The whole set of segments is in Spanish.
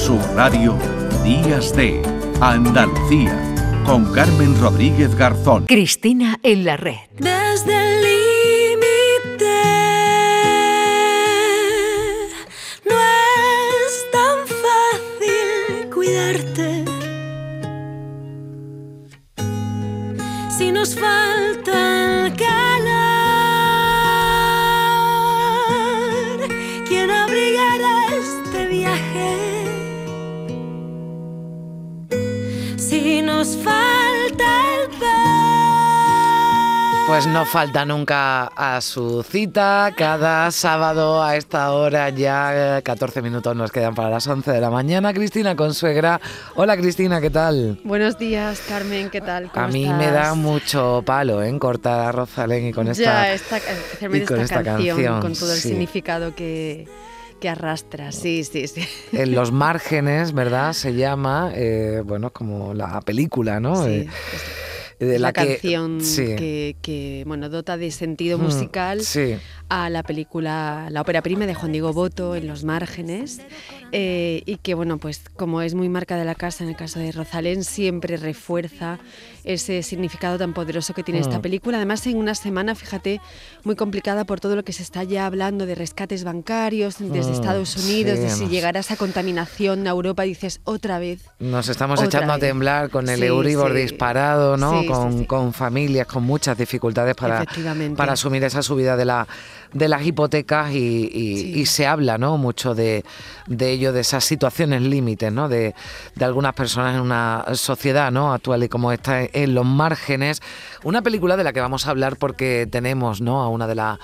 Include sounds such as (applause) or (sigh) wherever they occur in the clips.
Sur Radio, Días de Andalucía, con Carmen Rodríguez Garzón. Cristina en la red. Desde el límite no es tan fácil cuidarte. Si nos falta el calor, ¿quién abrigará este viaje? Nos falta el Pues no falta nunca a su cita. Cada sábado a esta hora ya eh, 14 minutos nos quedan para las 11 de la mañana. Cristina Consuegra. Hola Cristina, ¿qué tal? Buenos días, Carmen, ¿qué tal? ¿Cómo A mí estás? me da mucho palo ¿eh? cortar a Rosalén y con esta, Ya, esta, especialmente y con esta, esta canción, canción, con todo el sí. significado que, que arrastra. Sí, sí, sí. en los márgenes, ¿verdad? Se llama, eh, bueno, como la película, ¿no? Sí, Eh, de la, que- canción sí. que, que, bueno, dota de sentido Mm, musical Sí. a la película, la ópera prima de Juan Diego Boto, En los márgenes, eh, y que, bueno, pues como es muy marca de la casa en el caso de Rosalén, siempre refuerza ese significado tan poderoso que tiene esta Mm. película. Además, en una semana, fíjate, muy complicada por todo lo que se está ya hablando de rescates bancarios desde Mm, Estados Unidos, sí, de si nos- llegará esa contaminación a Europa, dices otra vez. Nos estamos echando a temblar con el Sí, Euribor sí. disparado, ¿no? Con, con familias con muchas dificultades para, para asumir esa subida de, la, de las hipotecas y, y- y se habla, ¿no? Mucho de, de ello, de esas situaciones límites, ¿no? De, de algunas personas en una sociedad, ¿no? Actual y como en los márgenes. Una película de la que vamos a hablar porque tenemos, ¿no? A una de las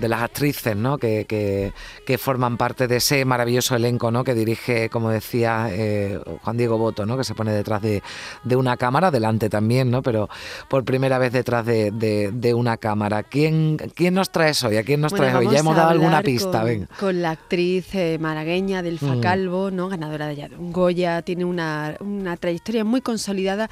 de las actrices ¿no? que, que- que forman parte de ese maravilloso elenco ¿no? que dirige, como decía eh, Juan Diego Boto, ¿no? que se pone detrás de, de una cámara, delante también, ¿no? pero por primera vez detrás de, de- de una cámara. ¿Quién, ¿Quién nos trae hoy? ¿A quién nos Bueno, traes hoy? Ya hemos dado alguna pista, con, la actriz eh, malagueña Delfa Mm. Calvo, ¿no? ganadora de Goya, tiene una, una trayectoria muy consolidada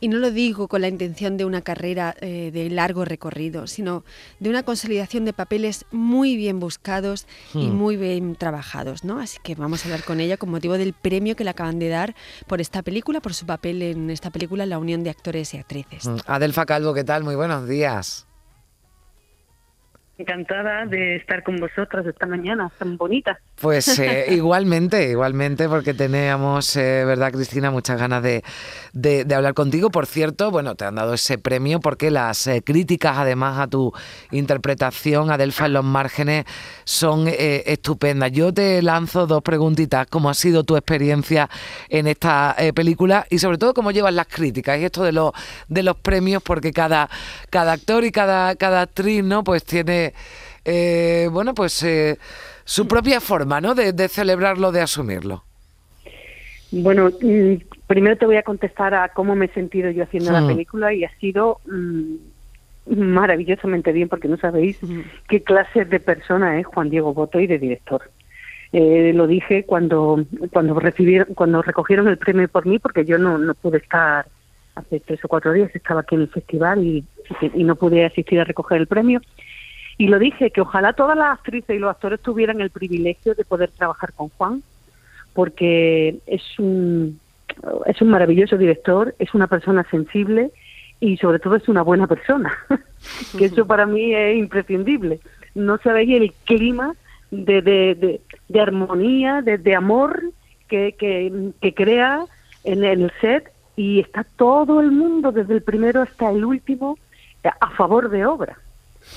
y no lo digo con la intención de una carrera eh, de largo recorrido, sino de una consolidación de papeles muy bien buscados y Mm. muy bien trabajados. ¿no? Así que vamos a hablar con ella con motivo del premio que le acaban de dar por esta película, por su papel en esta película, La Unión de Actores y Actrices. Mm, Adelfa Calvo, ¿qué tal? Muy buenos días. Encantada de estar con vosotras esta mañana, tan bonita. Pues eh, (laughs) igualmente, igualmente, porque teníamos, eh, ¿verdad, Cristina? Muchas ganas de, de- de hablar contigo. Por cierto, bueno, te han dado ese premio porque las eh, críticas, además, a tu interpretación, Adelfa, en los márgenes, son eh, estupendas. Yo te lanzo dos preguntitas. ¿Cómo ha sido tu experiencia en esta película? Y sobre todo, ¿cómo llevas las críticas? Y esto de, los de los premios, porque cada, cada actor y cada, cada actriz, ¿no? Pues tiene, eh, bueno, pues... eh, su propia forma, ¿no? De, de celebrarlo, de asumirlo. Bueno, mm, primero te voy a contestar a cómo me he sentido yo haciendo la película y ha sido mm, maravillosamente bien porque no sabéis qué clase de persona es Juan Diego Boto y de director. Eh, lo dije cuando cuando recibieron cuando recogieron el premio por mí porque yo no, no pude estar hace tres o cuatro días estaba aquí en el festival y, y no pude asistir a recoger el premio y lo dije que ojalá todas las actrices y los actores tuvieran el privilegio de poder trabajar con Juan porque es un es un maravilloso director es una persona sensible y sobre todo es una buena persona (laughs) que eso para mí es imprescindible. No sabéis el clima de, de, de, de armonía de, de amor que, que, que crea en el set y está todo el mundo desde el primero hasta el último a favor de obra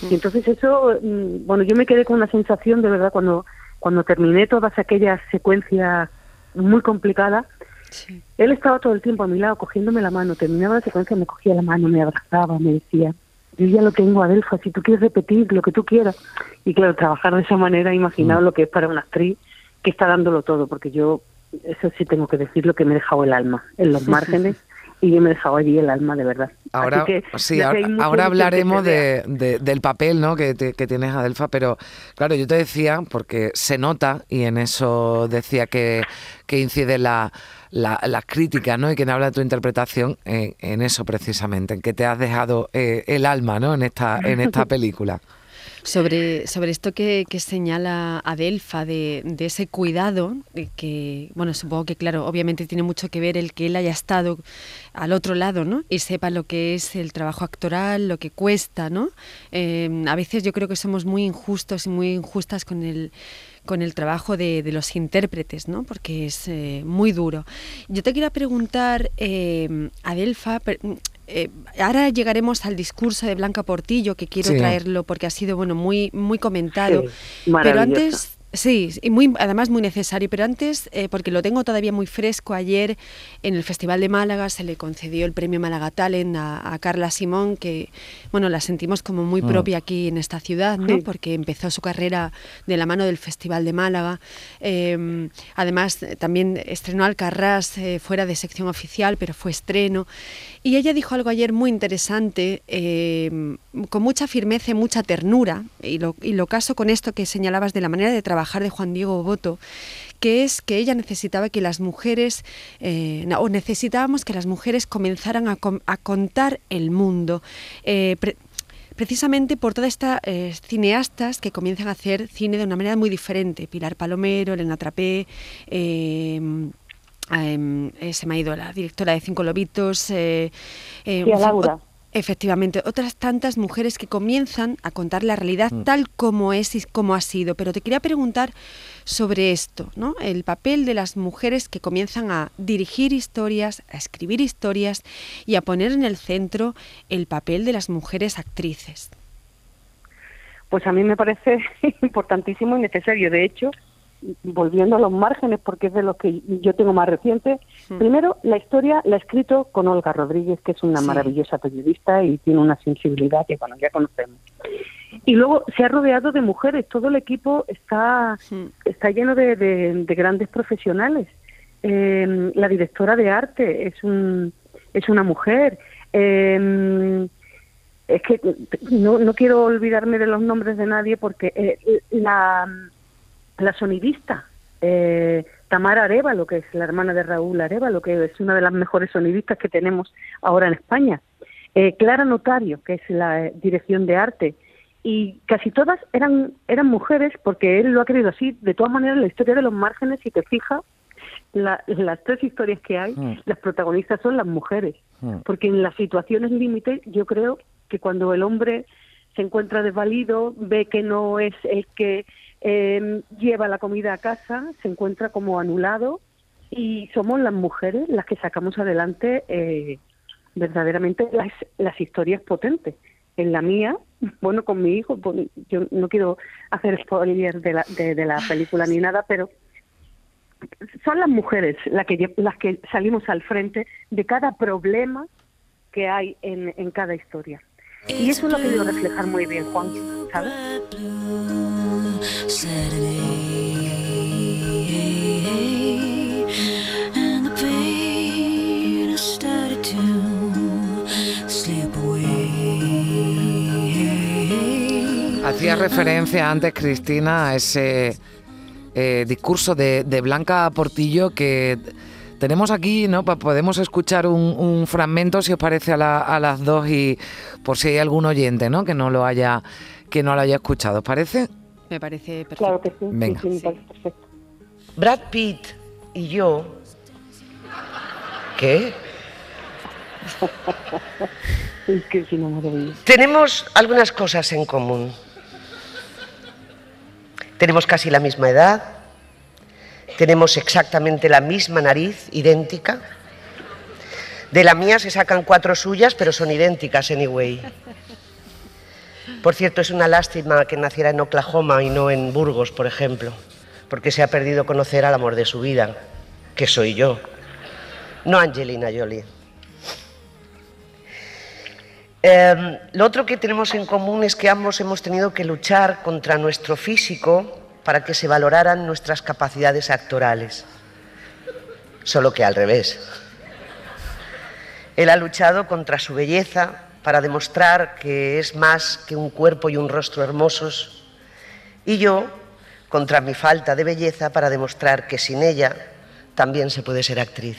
y entonces eso, mm, bueno, yo me quedé con la sensación de verdad cuando cuando terminé todas aquellas secuencias muy complicadas, Sí. él estaba todo el tiempo a mi lado cogiéndome la mano, terminaba la secuencia, me cogía la mano, me abrazaba, me decía, yo ya lo tengo, Adelfa, si tú quieres repetir lo que tú quieras. Y claro, trabajar de esa manera, imaginaos lo que es para una actriz que está dándolo todo, porque yo, eso sí tengo que decirlo, que me he dejado el alma en los márgenes (laughs) y yo me he dejado allí el alma de verdad. Ahora, que, sí, ahora, ahora hablaremos de, de- del papel ¿no? que, te- que tienes, Adelfa, pero claro, yo te decía, porque se nota, y en eso decía que, que incide la, la- las críticas, ¿no? Y quien habla de tu interpretación, en, en eso precisamente, en que te has dejado eh, el alma, ¿no? En esta, en esta (laughs) película. Sobre, sobre esto que, señala Adelfa, de, ese cuidado, de que, bueno, supongo que, claro, obviamente tiene mucho que ver el que él haya estado al otro lado, ¿no? Y sepa lo que es el trabajo actoral, lo que cuesta, ¿no? Eh, a veces yo creo que somos muy injustos y muy injustas con el con el trabajo de, de los intérpretes, ¿no? porque es eh, muy duro. Yo te quería preguntar, eh, Adelfa, per- eh, ahora llegaremos al discurso de Blanca Portillo, que quiero Sí. traerlo porque ha sido bueno muy, muy comentado. Sí, pero antes, sí, y muy, además muy necesario, pero antes, eh, porque lo tengo todavía muy fresco, ayer en el Festival de Málaga se le concedió el premio Málaga Talent a, a Carla Simón, que bueno, la sentimos como muy propia aquí en esta ciudad, ¿no? Sí. porque empezó su carrera de la mano del Festival de Málaga. Eh, además, también estrenó Alcarrás eh, fuera de sección oficial, pero fue estreno. Y ella dijo algo ayer muy interesante, eh, con mucha firmeza y mucha ternura, y lo, y lo caso con esto que señalabas de la manera de trabajar de Juan Diego Boto, que es que ella necesitaba que las mujeres, eh, o necesitábamos que las mujeres comenzaran a, a contar el mundo. Eh, pre- precisamente por todas estas eh, cineastas que comienzan a hacer cine de una manera muy diferente. Pilar Palomero, Elena Trapé, em, eh, se me ha ido la directora de Cinco Lobitos. Sí, a en fin, Laura. Efectivamente, otras tantas mujeres que comienzan a contar la realidad tal como es y como ha sido. Pero te quería preguntar sobre esto, ¿no? El papel de las mujeres que comienzan a dirigir historias, a escribir historias y a poner en el centro el papel de las mujeres actrices. Pues a mí me parece (laughs) importantísimo y necesario. De hecho, volviendo a los márgenes, porque es de los que yo tengo más reciente, Mm. primero, la historia la he escrito con Olga Rodríguez, que es una Sí. maravillosa periodista y tiene una sensibilidad que, bueno, ya conocemos. Y luego se ha rodeado de mujeres, todo el equipo está, está lleno de, de- de grandes profesionales. Eh, la directora de arte es, un, es una mujer. Eh, es que no, no quiero olvidarme de los nombres de nadie porque eh, la, la sonidista eh, Tamara Arevalo, que es la hermana de Raúl Arevalo, que es una de las mejores sonidistas que tenemos ahora en España. Eh, Clara Notario, que es la eh, dirección de arte. Y casi todas eran, eran mujeres porque él lo ha querido así. De todas maneras, la historia de los márgenes, si te fijas, la- las tres historias que hay, las protagonistas son las mujeres. Porque en las situaciones límite, yo creo que cuando el hombre se encuentra desvalido, ve que no es el que eh, lleva la comida a casa, se encuentra como anulado y somos las mujeres las que sacamos adelante eh, verdaderamente las, las historias potentes. En la mía, bueno, con mi hijo, pues, yo no quiero hacer spoiler de la, de, de la (laughs) película ni nada, pero son las mujeres las que, las que salimos al frente de cada problema que hay en, en cada historia. Y eso es lo que quiero reflejar muy bien, Juan, ¿sabes? Hacía referencia antes, Cristina, a ese eh, discurso de, Blanca Portillo que tenemos aquí, ¿no? Podemos escuchar un, fragmento, si os parece, a las dos y por si hay algún oyente, ¿no? Que no lo haya, que no lo haya escuchado. ¿Os parece? Me parece perfecto. Claro que sí, sí, Venga. sí, me parece perfecto. Brad Pitt y yo. ¿Qué? (laughs) Es que es una maravilla. Tenemos algunas cosas en común. Tenemos casi la misma edad. Tenemos exactamente la misma nariz, idéntica. De la mía se sacan cuatro suyas, pero son idénticas, anyway. Por cierto, es una lástima que naciera en Oklahoma y no en Burgos, por ejemplo, porque se ha perdido conocer al amor de su vida, que soy yo, no Angelina Jolie. Eh, lo otro que tenemos en común es que ambos hemos tenido que luchar contra nuestro físico para que se valoraran nuestras capacidades actorales. Solo que al revés. Él ha luchado contra su belleza para demostrar que es más que un cuerpo y un rostro hermosos. Y yo contra mi falta de belleza para demostrar que sin ella también se puede ser actriz.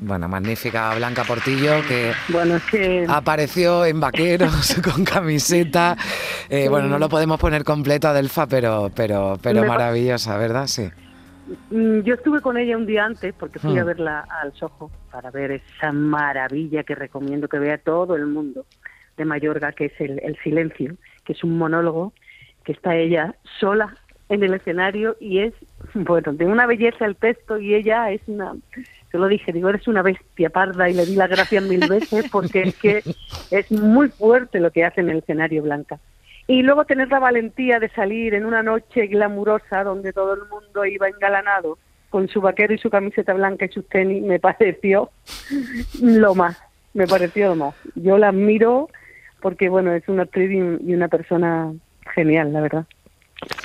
Bueno, magnífica Blanca Portillo que Bueno, apareció en vaqueros (laughs) con camiseta. Eh, Bueno, no lo podemos poner completo, Adelfa, pero, pero, pero maravillosa, ¿verdad? Sí. mm, yo estuve con ella un día antes porque fui Hmm. a verla al Soho para ver esa maravilla que recomiendo que vea todo el mundo de Mayorga, que es el, el Silencio, que es un monólogo que está ella sola en el escenario y es, (laughs) bueno, de una belleza el texto y ella es una, yo lo dije, digo, eres una bestia parda y le di las gracias mil (laughs) veces porque es que es muy fuerte lo que hace en el escenario Blanca. Y luego tener la valentía de salir en una noche glamurosa donde todo el mundo iba engalanado con su vaquero y su camiseta blanca y sus tenis, me (laughs) pareció lo más, me pareció lo más. Yo la admiro porque, bueno, es una actriz y un- y una persona genial, la verdad.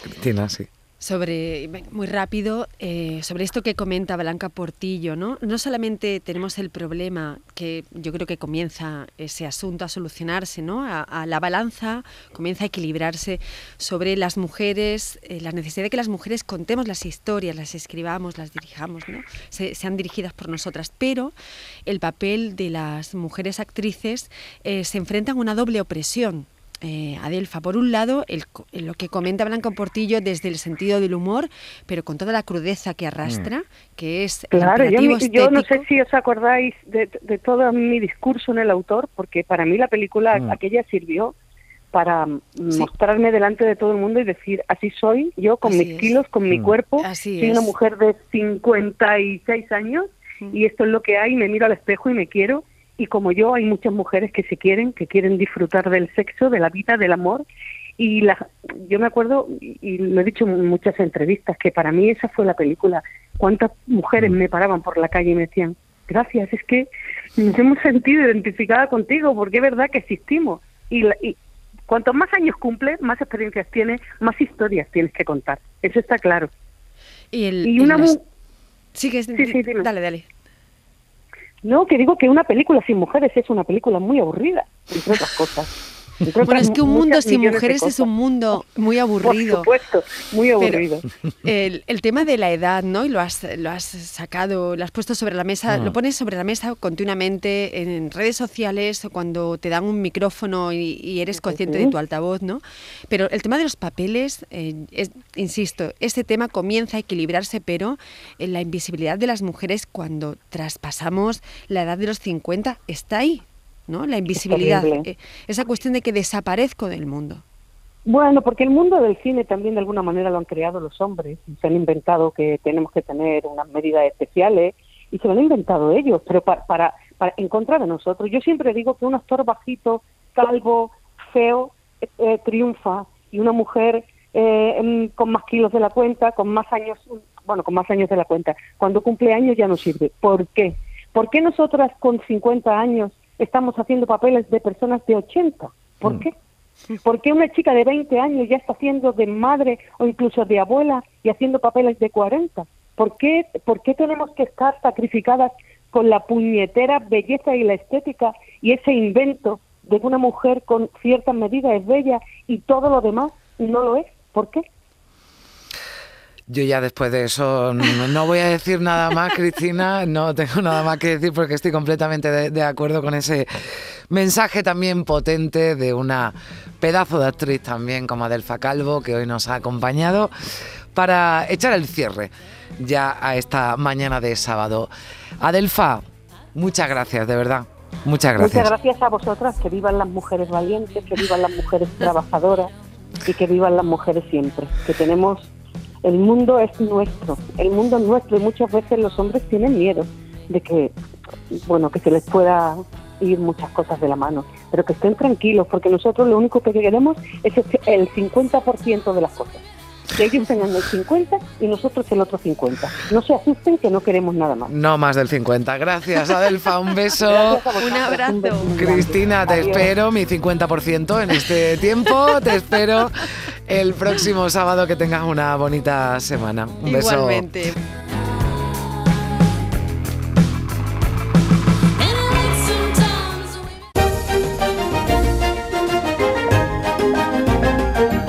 Cristina, sí. Sobre, muy rápido, eh, sobre esto que comenta Blanca Portillo, ¿no? No solamente tenemos el problema que yo creo que comienza ese asunto a solucionarse, ¿no? A, la balanza comienza a equilibrarse sobre las mujeres, eh, la necesidad de que las mujeres contemos las historias, las escribamos, las dirijamos, ¿no? Se- sean dirigidas por nosotras, pero el papel de las mujeres actrices eh, se enfrenta a una doble opresión eh, Adelfa. Por un lado, el co- lo que comenta Blanca Portillo desde el sentido del humor, pero con toda la crudeza que arrastra, que es Claro, yo, yo no sé si os acordáis de, de todo mi discurso en el autor, porque para mí la película Mm. aquella sirvió para mm, mostrarme delante de todo el mundo y decir, así soy, yo con Así mis es. kilos, con mi Mm. cuerpo, Así soy una es. mujer de 56 años Mm. y esto es lo que hay, me miro al espejo y me quiero. Y como yo, hay muchas mujeres que se quieren, que quieren disfrutar del sexo, de la vida, del amor. Y la, yo me acuerdo, y lo he dicho en muchas entrevistas, que para mí esa fue la película. ¿Cuántas mujeres me paraban por la calle y me decían, gracias, es que nos hemos sentido identificada contigo, porque es verdad que existimos. Y, la- y cuantos más años cumples, más experiencias tienes, más historias tienes que contar. Eso está claro. Y, el, Y una mu- Sí, que es- Sí, sí, dime. dale, dale. No, que digo que una película sin mujeres es una película muy aburrida, entre otras cosas. Bueno, es que un mundo sin mujeres es un mundo muy Por aburrido. supuesto, muy Pero aburrido. el, el tema de la edad, ¿no? Y lo has, lo has sacado, lo has puesto sobre la mesa, Mm. lo pones sobre la mesa continuamente en redes sociales o cuando te dan un micrófono y, y eres consciente de tu altavoz, ¿no? Pero el tema de los papeles, eh, es- insisto, ese tema comienza a equilibrarse, pero en la invisibilidad de las mujeres cuando traspasamos la edad de los 50 está ahí, ¿no? La invisibilidad, eh, esa cuestión de que desaparezco del mundo. Bueno, porque el mundo del cine también de alguna manera lo han creado los hombres. Se han inventado que tenemos que tener unas medidas especiales y se lo han inventado ellos, pero pa- para, para, en contra de nosotros. Yo siempre digo que un actor bajito, calvo, feo, eh, eh, triunfa y una mujer eh, con más kilos de la cuenta, con más años, bueno, con más años de la cuenta, cuando cumple años ya no sirve. ¿Por qué? ¿Por qué nosotras con 50 años estamos haciendo papeles de personas de 80? ¿Por Mm. qué? ¿Por qué una chica de 20 años ya está haciendo de madre o incluso de abuela y haciendo papeles de 40? ¿Por qué, ¿Por qué tenemos que estar sacrificadas con la puñetera belleza y la estética y ese invento de que una mujer con ciertas medidas es bella y todo lo demás no lo es? ¿Por qué? Yo ya después de eso no, voy a decir nada más, Cristina, no tengo nada más que decir porque estoy completamente de acuerdo con ese mensaje también potente de una pedazo de actriz también como Adelfa Calvo que hoy nos ha acompañado para echar el cierre ya a esta mañana de sábado. Adelfa, muchas gracias, de verdad. Muchas gracias. Muchas gracias a vosotras, que vivan las mujeres valientes, que vivan las mujeres trabajadoras y que vivan las mujeres siempre. Que tenemos, el mundo es nuestro, el mundo es nuestro y muchas veces los hombres tienen miedo de que, bueno, que se les pueda ir muchas cosas de la mano, pero que estén tranquilos porque nosotros lo único que queremos es el 50% de las cosas. Que ellos tengan el 50 y nosotros el otro 50. No se asusten que no queremos nada más. No más del 50. Gracias, Adelfa. Un beso. (laughs) Un abrazo. beso muy grande. Cristina, te Adiós. espero, mi 50% en este tiempo. Te espero el próximo sábado que tengas una bonita semana. Un beso. Igualmente.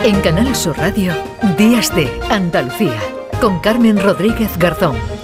En Canal Sur Radio, Días de Andalucía, con Carmen Rodríguez Garzón.